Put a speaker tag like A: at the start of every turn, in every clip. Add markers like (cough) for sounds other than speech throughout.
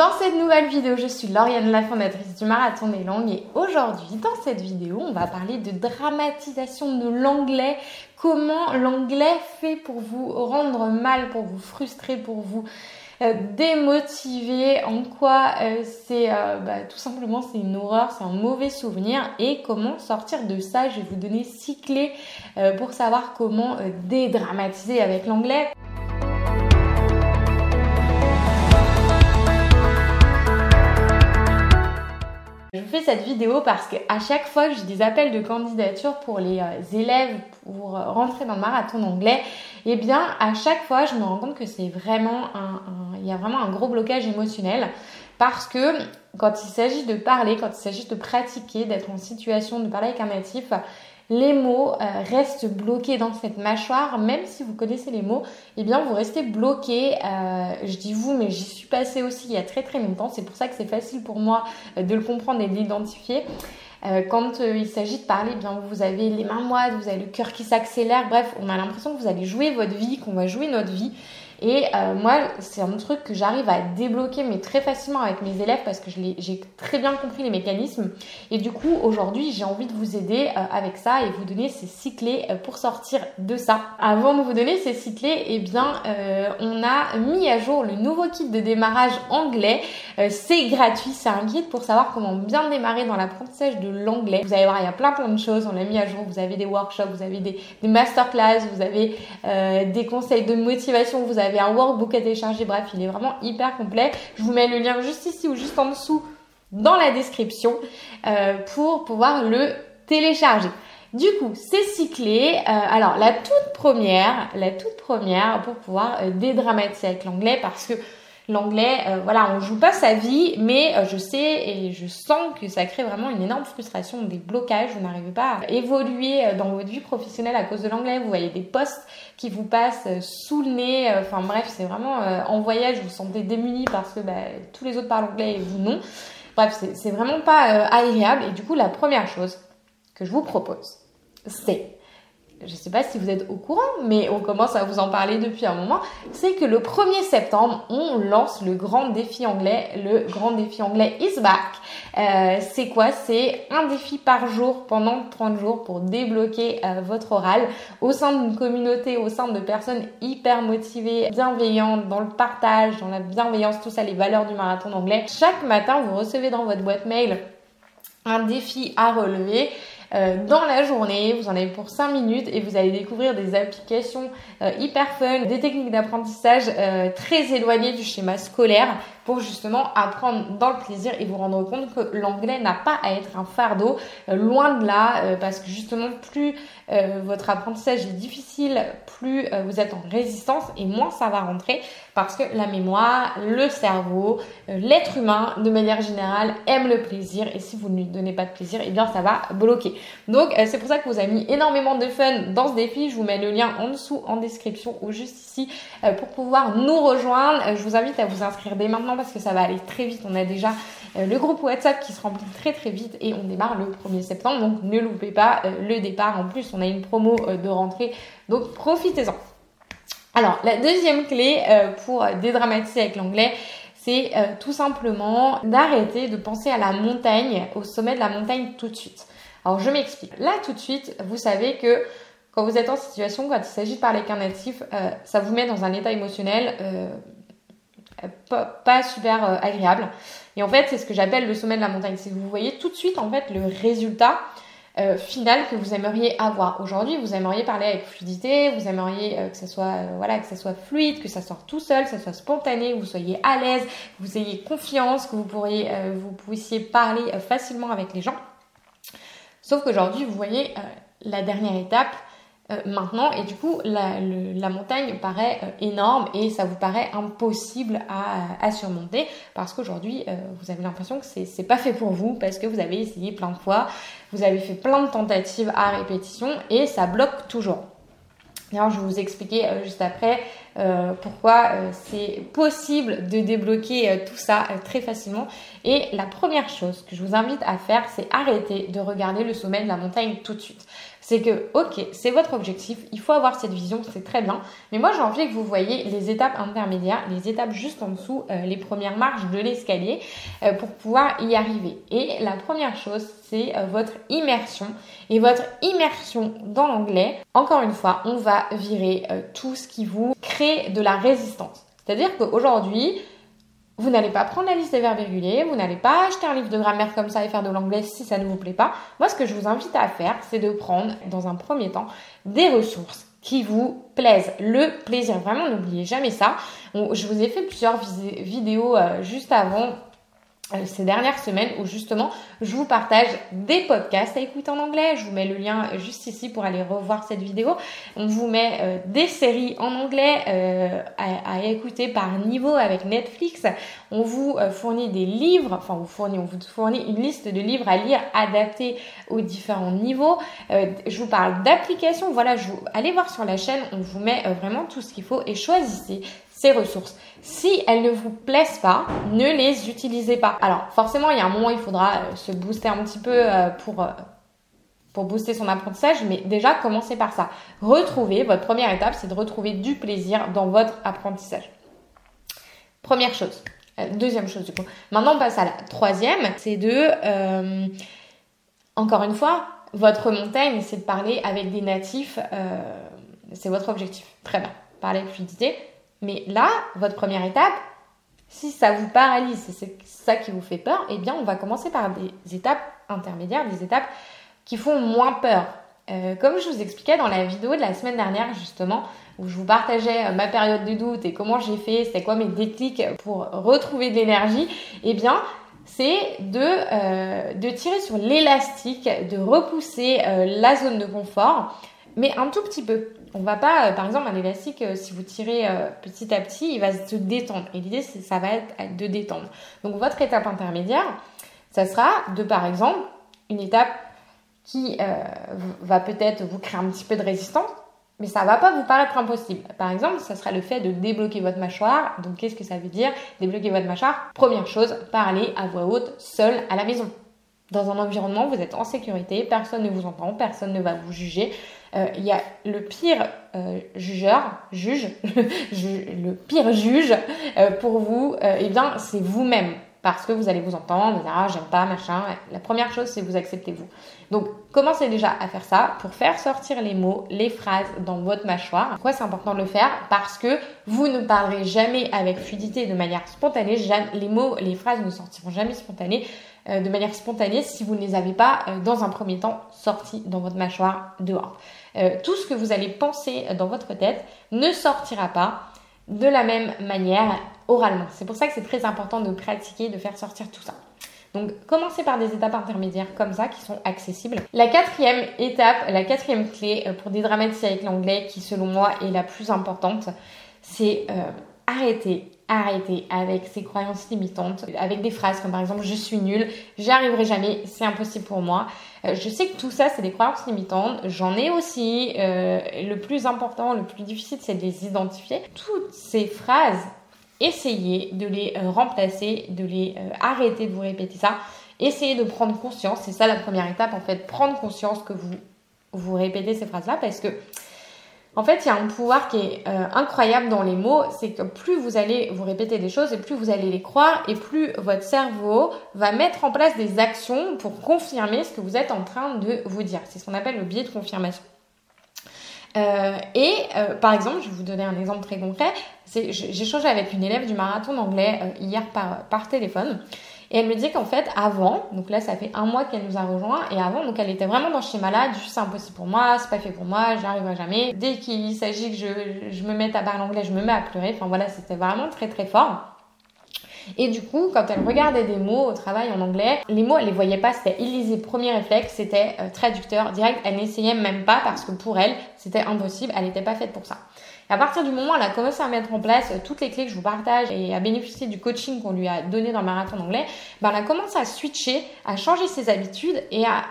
A: dans cette nouvelle vidéo. Je suis Lauriane, la fondatrice du Marathon des Langues et aujourd'hui, dans cette vidéo, on va parler de dramatisation de l'anglais. Comment l'anglais fait pour vous rendre mal, pour vous frustrer, pour vous euh, démotiver, en quoi euh, c'est euh, bah, tout simplement c'est une horreur, c'est un mauvais souvenir? Et comment sortir de ça? Je vais vous donner six clés pour savoir comment dédramatiser avec l'anglais. Je fais cette vidéo parce qu'à chaque fois que j'ai des appels de candidature pour les euh, élèves pour euh, rentrer dans le marathon d'anglais, eh bien à chaque fois je me rends compte que c'est vraiment un, il y a vraiment un gros blocage émotionnel parce que quand il s'agit de parler, quand il s'agit de pratiquer, d'être en situation de parler avec un natif, les mots euh, restent bloqués dans cette mâchoire, même si vous connaissez les mots, eh bien vous restez bloqué. Euh, je dis vous, mais j'y suis passée aussi il y a très très longtemps. C'est pour ça que c'est facile pour moi euh, de le comprendre et de l'identifier. quand il s'agit de parler, eh bien vous avez les mains moites, vous avez le cœur qui s'accélère. Bref, on a l'impression que vous allez jouer votre vie, qu'on va jouer notre vie. Et euh, moi, c'est un truc que j'arrive à débloquer, mais très facilement avec mes élèves parce que j'ai très bien compris les mécanismes. Et du coup, aujourd'hui, j'ai envie de vous aider euh, avec ça et vous donner ces six clés euh, pour sortir de ça. Avant de vous donner ces six clés, eh bien, on a mis à jour le nouveau kit de démarrage anglais. c'est gratuit, c'est un guide pour savoir comment bien démarrer dans l'apprentissage de l'anglais. Vous allez voir, il y a plein plein de choses. On l'a mis à jour. Vous avez des workshops, vous avez des, des masterclass, vous avez des conseils de motivation, vous avez un workbook à télécharger. Bref, il est vraiment hyper complet. Je vous mets le lien juste ici ou juste en dessous dans la description euh, pour pouvoir le télécharger. Du coup, c'est cyclé. Euh, alors, la toute première, la toute première pour pouvoir euh, dédramatiser avec l'anglais parce que l'anglais, euh, voilà, on joue pas sa vie, mais euh, je sais et je sens que ça crée vraiment une énorme frustration, des blocages, vous n'arrivez pas à évoluer euh, dans votre vie professionnelle à cause de l'anglais, vous voyez des postes qui vous passent sous le nez, enfin bref, c'est vraiment en voyage, vous vous sentez démuni parce que bah, tous les autres parlent anglais et vous non. Bref, c'est vraiment pas agréable et du coup, la première chose que je vous propose, c'est je ne sais pas si vous êtes au courant, mais on commence à vous en parler depuis un moment, c'est que le 1er septembre, on lance le grand défi anglais. Le grand défi anglais is back. Euh, c'est quoi? C'est un défi par jour pendant 30 jours pour débloquer euh, votre oral au sein d'une communauté, au sein de personnes hyper motivées, bienveillantes, dans le partage, dans la bienveillance, tout ça, les valeurs du marathon anglais. Chaque matin, vous recevez dans votre boîte mail un défi à relever dans la journée. Vous en avez pour 5 minutes et vous allez découvrir des applications euh, hyper fun, des techniques d'apprentissage euh, très éloignées du schéma scolaire pour justement apprendre dans le plaisir et vous rendre compte que l'anglais n'a pas à être un fardeau, loin de là, parce que justement plus votre apprentissage est difficile, plus vous êtes en résistance et moins ça va rentrer parce que la mémoire, le cerveau, l'être humain de manière générale aime le plaisir et si vous ne lui donnez pas de plaisir, eh bien ça va bloquer. Donc euh, c'est pour ça que vous avez mis énormément de fun dans ce défi. Je vous mets le lien en dessous en description ou juste ici euh, pour pouvoir nous rejoindre. Euh, je vous invite à vous inscrire dès maintenant parce que ça va aller très vite. On a déjà le groupe WhatsApp qui se remplit très très vite et on démarre le 1er septembre. Donc ne loupez pas le départ. En plus, on a une promo de rentrée. Donc profitez-en. Alors, la deuxième clé pour dédramatiser avec l'anglais, c'est tout simplement d'arrêter de penser à la montagne, au sommet de la montagne tout de suite. Alors je m'explique. Là tout de suite, vous savez que quand vous êtes en situation, quand il s'agit de parler avec un natif, euh, ça vous met dans un état émotionnel euh, pas, super euh, agréable. Et en fait, c'est ce que j'appelle le sommet de la montagne. C'est que vous voyez tout de suite en fait le résultat final que vous aimeriez avoir. Aujourd'hui, vous aimeriez parler avec fluidité, vous aimeriez que ça soit voilà, que ça soit fluide, que ça sorte tout seul, que ça soit spontané, que vous soyez à l'aise, que vous ayez confiance, que vous pourriez vous puissiez parler facilement avec les gens. Sauf qu'aujourd'hui, vous voyez euh, la dernière étape euh, maintenant et du coup, la, montagne paraît euh, énorme et ça vous paraît impossible à, surmonter parce qu'aujourd'hui, vous avez l'impression que c'est pas fait pour vous parce que vous avez essayé plein de fois, vous avez fait plein de tentatives à répétition et ça bloque toujours. D'ailleurs, je vais vous expliquer juste après euh, pourquoi euh, c'est possible de débloquer euh, tout ça très facilement. Et la première chose que je vous invite à faire, c'est arrêter de regarder le sommet de la montagne tout de suite. c'est que, ok, c'est votre objectif, il faut avoir cette vision, c'est très bien, mais moi j'ai envie que vous voyez les étapes intermédiaires, les étapes juste en dessous, les premières marches de l'escalier pour pouvoir y arriver. Et la première chose, c'est votre immersion. Et votre immersion dans l'anglais, encore une fois, on va virer tout ce qui vous crée de la résistance. C'est-à-dire qu'aujourd'hui, vous n'allez pas prendre la liste des verbes irréguliers, vous n'allez pas acheter un livre de grammaire comme ça et faire de l'anglais si ça ne vous plaît pas. Moi, ce que je vous invite à faire, c'est de prendre, dans un premier temps, des ressources qui vous plaisent. Le plaisir, vraiment, n'oubliez jamais ça. je vous ai fait plusieurs vidéos euh, juste avant ces dernières semaines où justement je vous partage des podcasts à écouter en anglais. Je vous mets le lien juste ici pour aller revoir cette vidéo. On vous met euh, des séries en anglais euh, à, écouter par niveau avec Netflix. On vous fournit des livres, enfin vous fournit, on vous fournit une liste de livres à lire adaptés aux différents niveaux. je vous parle d'applications. Voilà, je vous, allez voir sur la chaîne, on vous met vraiment tout ce qu'il faut et choisissez ces ressources. Si elles ne vous plaisent pas, ne les utilisez pas. Alors forcément, il y a un moment, il faudra euh, se booster un petit peu euh, pour, euh, pour booster son apprentissage, mais déjà commencez par ça. Retrouver, votre première étape, c'est de retrouver du plaisir dans votre apprentissage. Première chose. Deuxième chose du coup. Maintenant on passe à la troisième, c'est de, encore une fois, votre montagne, c'est de parler avec des natifs. c'est votre objectif. Très bien. Parler avec fluidité. Mais là, votre première étape, si ça vous paralyse, c'est ça qui vous fait peur, eh bien, on va commencer par des étapes intermédiaires, des étapes qui font moins peur. Euh, comme je vous expliquais dans la vidéo de la semaine dernière, justement, où je vous partageais euh, ma période de doute et comment j'ai fait, c'était quoi mes déclics pour retrouver de l'énergie, eh bien, c'est de, euh, de tirer sur l'élastique, de repousser la zone de confort, mais un tout petit peu on va pas, euh, par exemple, un élastique, euh, si vous tirez euh, petit à petit, il va se détendre. Et l'idée, c'est ça va être de détendre. Donc, votre étape intermédiaire, ça sera de, par exemple, une étape qui va peut-être vous créer un petit peu de résistance, mais ça va pas vous paraître impossible. Par exemple, ça sera le fait de débloquer votre mâchoire. Donc, qu'est-ce que ça veut dire? Débloquer votre mâchoire. Première chose, parler à voix haute, seul à la maison. Dans un environnement, vous êtes en sécurité, personne ne vous entend, personne ne va vous juger. Euh, il y a le pire euh, jugeur, juge, (laughs) le pire juge euh, pour vous, eh bien, c'est vous-même. Parce que vous allez vous entendre, vous dire, ah, j'aime pas, machin. La première chose, c'est vous acceptez vous. Donc, commencez déjà à faire ça pour faire sortir les mots, les phrases dans votre mâchoire. Pourquoi c'est important de le faire? Parce que vous ne parlerez jamais avec fluidité de manière spontanée. Les mots, les phrases ne sortiront jamais spontanées de manière spontanée si vous ne les avez pas, dans un premier temps, sortis dans votre mâchoire dehors. Euh, tout ce que vous allez penser dans votre tête ne sortira pas de la même manière oralement. C'est pour ça que c'est très important de pratiquer, de faire sortir tout ça. Donc commencez par des étapes intermédiaires comme ça qui sont accessibles. La quatrième étape, la quatrième clé euh, pour dédramatiser avec l'anglais qui selon moi est la plus importante, c'est euh, arrêter arrêter avec ces croyances limitantes, avec des phrases comme par exemple je suis nul, j'y arriverai jamais, c'est impossible pour moi. Euh, je sais que tout ça c'est des croyances limitantes, j'en ai aussi. Euh, le plus important, le plus difficile c'est de les identifier. Toutes ces phrases, essayez de les euh, remplacer, de les arrêter de vous répéter ça. Essayez de prendre conscience, c'est ça la première étape en fait, prendre conscience que vous vous répétez ces phrases là parce que en fait, il y a un pouvoir qui est euh, incroyable dans les mots, c'est que plus vous allez vous répéter des choses et plus vous allez les croire et plus votre cerveau va mettre en place des actions pour confirmer ce que vous êtes en train de vous dire. C'est ce qu'on appelle le biais de confirmation. Euh, et euh, par exemple, je vais vous donner un exemple très concret. J'ai échangé avec une élève du marathon d'anglais hier par, par téléphone. Et elle me dit qu'en fait, avant, donc là, ça fait un mois qu'elle nous a rejoint, et avant, donc elle était vraiment dans ce schéma-là, du c'est impossible pour moi, c'est pas fait pour moi, j'y arriverai jamais. Dès qu'il s'agit que je, me mette à parler anglais, je me mets à pleurer. Enfin voilà, c'était vraiment très très fort. Et du coup, quand elle regardait des mots au travail en anglais, les mots, elle les voyait pas, c'était illisible. Premier réflexe, c'était euh, traducteur direct. Elle n'essayait même pas parce que pour elle, c'était impossible, elle n'était pas faite pour ça à partir du moment où elle a commencé à mettre en place euh, toutes les clés que je vous partage et à bénéficier du coaching qu'on lui a donné dans le marathon d'anglais, ben elle a commencé à switcher, à changer ses habitudes et à,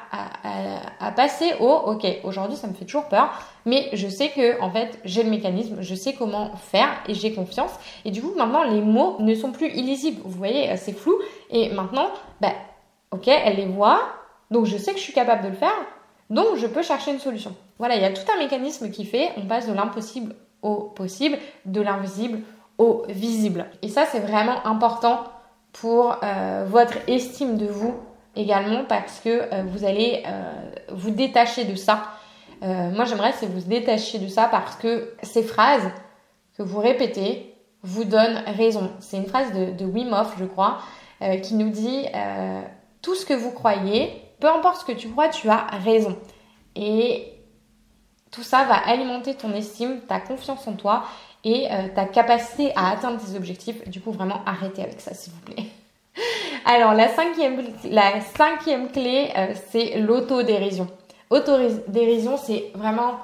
A: à, passer au OK, aujourd'hui ça me fait toujours peur, mais je sais que en fait j'ai le mécanisme, je sais comment faire et j'ai confiance. Et du coup maintenant les mots ne sont plus illisibles. Vous voyez, euh, c'est flou. Et maintenant, ben, ok, elle les voit, donc je sais que je suis capable de le faire. Donc, je peux chercher une solution. Voilà, il y a tout un mécanisme qui fait, on passe de l'impossible au possible, de l'invisible au visible. Et ça, c'est vraiment important pour euh, votre estime de vous également parce que euh, vous allez euh, vous détacher de ça. moi, j'aimerais que vous détachiez de ça parce que ces phrases que vous répétez vous donnent raison. C'est une phrase de, de Wim Hof, je crois, qui nous dit tout ce que vous croyez, peu importe ce que tu crois, tu as raison. Et tout ça va alimenter ton estime, ta confiance en toi et ta capacité à atteindre tes objectifs. Du coup, vraiment, arrêtez avec ça, s'il vous plaît. (laughs) Alors, la cinquième, la cinquième clé, euh, c'est l'autodérision. Autodérision, c'est vraiment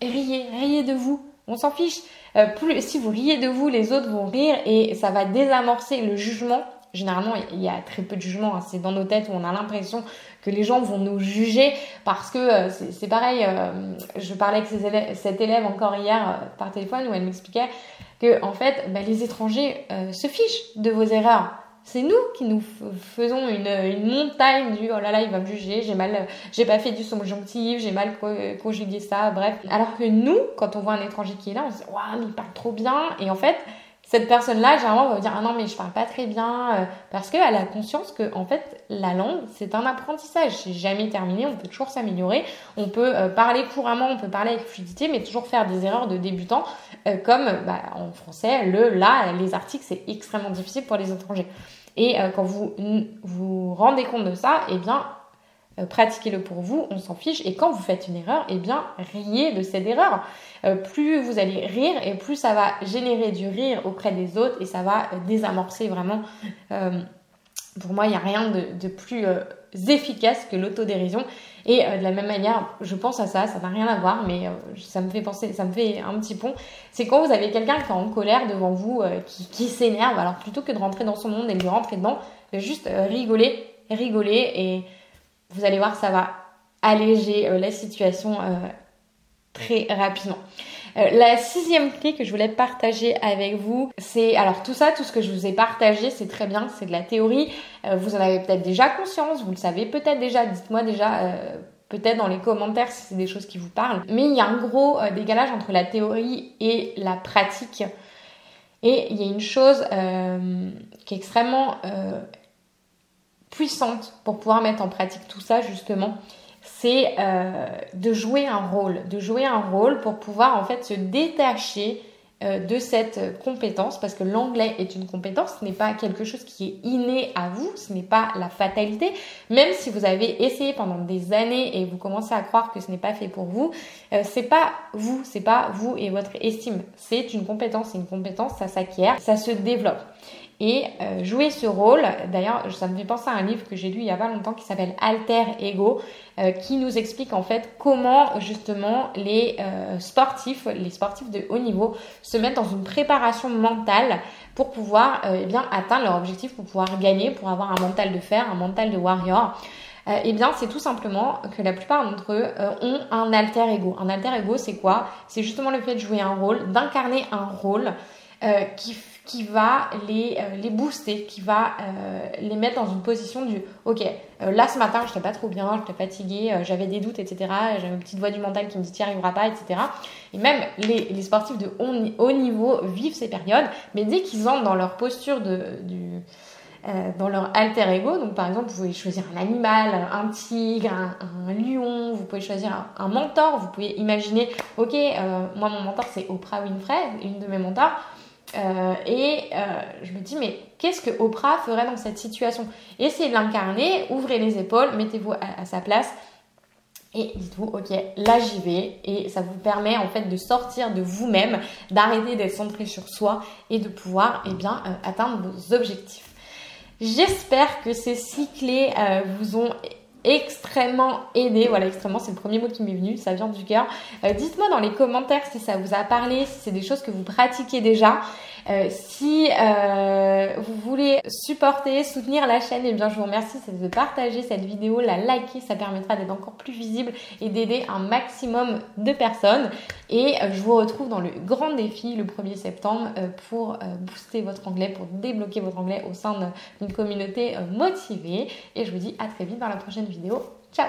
A: riez, riez de vous. On s'en fiche. Euh, plus, si vous riez de vous, les autres vont rire et ça va désamorcer le jugement. Généralement, il y a très peu de jugement. Hein. C'est dans nos têtes où on a l'impression que les gens vont nous juger parce que euh, c'est pareil. je parlais avec cette élève encore hier par téléphone où elle m'expliquait que en fait, bah, les étrangers se fichent de vos erreurs. C'est nous qui nous faisons une, montagne du oh là là, il va me juger, j'ai mal, j'ai pas fait du subjonctif, j'ai mal conjugué ça, bref. Alors que nous, quand on voit un étranger qui est là, on se dit waouh, il parle trop bien. Et en fait, cette personne-là, généralement, va vous dire ah non mais je parle pas très bien euh, parce qu'elle a conscience que en fait la langue c'est un apprentissage, c'est jamais terminé, on peut toujours s'améliorer, on peut euh, parler couramment, on peut parler avec fluidité, mais toujours faire des erreurs de débutant euh, comme bah, en français le là les articles c'est extrêmement difficile pour les étrangers. Et quand vous vous rendez compte de ça, eh bien euh, pratiquez-le pour vous, on s'en fiche. Et quand vous faites une erreur, eh bien, riez de cette erreur. Euh, plus vous allez rire et plus ça va générer du rire auprès des autres et ça va euh, désamorcer vraiment. pour moi, il n'y a rien de, plus efficace que l'autodérision. Et de la même manière, je pense à ça, ça n'a rien à voir, mais ça me fait penser, ça me fait un petit pont. C'est quand vous avez quelqu'un qui est en colère devant vous, qui, s'énerve, alors plutôt que de rentrer dans son monde et de lui rentrer dedans, juste rigoler, rigoler et vous allez voir, ça va alléger euh, la situation euh, très rapidement. Euh, la sixième clé que je voulais partager avec vous, c'est alors tout ça, tout ce que je vous ai partagé, c'est très bien, c'est de la théorie. vous en avez peut-être déjà conscience, vous le savez peut-être déjà. Dites-moi déjà peut-être dans les commentaires si c'est des choses qui vous parlent. Mais il y a un gros décalage entre la théorie et la pratique. Et il y a une chose qui est extrêmement puissante pour pouvoir mettre en pratique tout ça justement, c'est euh, de jouer un rôle, de jouer un rôle pour pouvoir en fait se détacher euh, de cette compétence parce que l'anglais est une compétence, ce n'est pas quelque chose qui est inné à vous, ce n'est pas la fatalité. Même si vous avez essayé pendant des années et vous commencez à croire que ce n'est pas fait pour vous, euh, c'est pas vous, c'est pas vous et votre estime. C'est une compétence, c'est une compétence, ça s'acquiert, ça se développe et euh, jouer ce rôle. D'ailleurs, ça me fait penser à un livre que j'ai lu il y a pas longtemps qui s'appelle Alter Ego, euh, qui nous explique en fait comment justement les euh, sportifs, les sportifs de haut niveau, se mettent dans une préparation mentale pour pouvoir eh bien atteindre leur objectif, pour pouvoir gagner, pour avoir un mental de fer, un mental de warrior. eh bien, c'est tout simplement que la plupart d'entre eux ont un alter ego. Un alter ego, c'est quoi? C'est justement le fait de jouer un rôle, d'incarner un rôle qui qui va les, euh, les booster, qui va euh, les mettre dans une position du ok, euh, là ce matin je n'étais pas trop bien, j'étais fatiguée, j'avais des doutes, etc. J'avais une petite voix du mental qui me dit n'y arrivera pas, etc. Et même les, les sportifs de haut, niveau vivent ces périodes, mais dès qu'ils entrent dans leur posture de, du, dans leur alter ego. Donc, par exemple, vous pouvez choisir un animal, un tigre, un, lion, vous pouvez choisir un, mentor. Vous pouvez imaginer, ok, moi, mon mentor, c'est Oprah Winfrey, une de mes mentors. Euh, et euh, je me dis, mais qu'est-ce que Oprah ferait dans cette situation? Essayez de l'incarner, ouvrez les épaules, mettez-vous à, sa place et dites-vous, ok, là j'y vais. Et ça vous permet en fait de sortir de vous-même, d'arrêter d'être centré sur soi et de pouvoir eh bien, euh, atteindre vos objectifs. J'espère que ces six clés vous ont extrêmement aidé. Voilà, extrêmement, c'est le premier mot qui m'est venu, ça vient du cœur. Euh, dites-moi dans les commentaires si ça vous a parlé, si c'est des choses que vous pratiquez déjà. Euh, si euh, vous voulez supporter, soutenir la chaîne, eh bien je vous remercie de partager cette vidéo, la liker, ça permettra d'être encore plus visible et d'aider un maximum de personnes. Et je vous retrouve dans le grand défi le 1er septembre pour booster votre anglais, pour débloquer votre anglais au sein d'une communauté motivée. Et je vous dis à très vite dans la prochaine vidéo. Ciao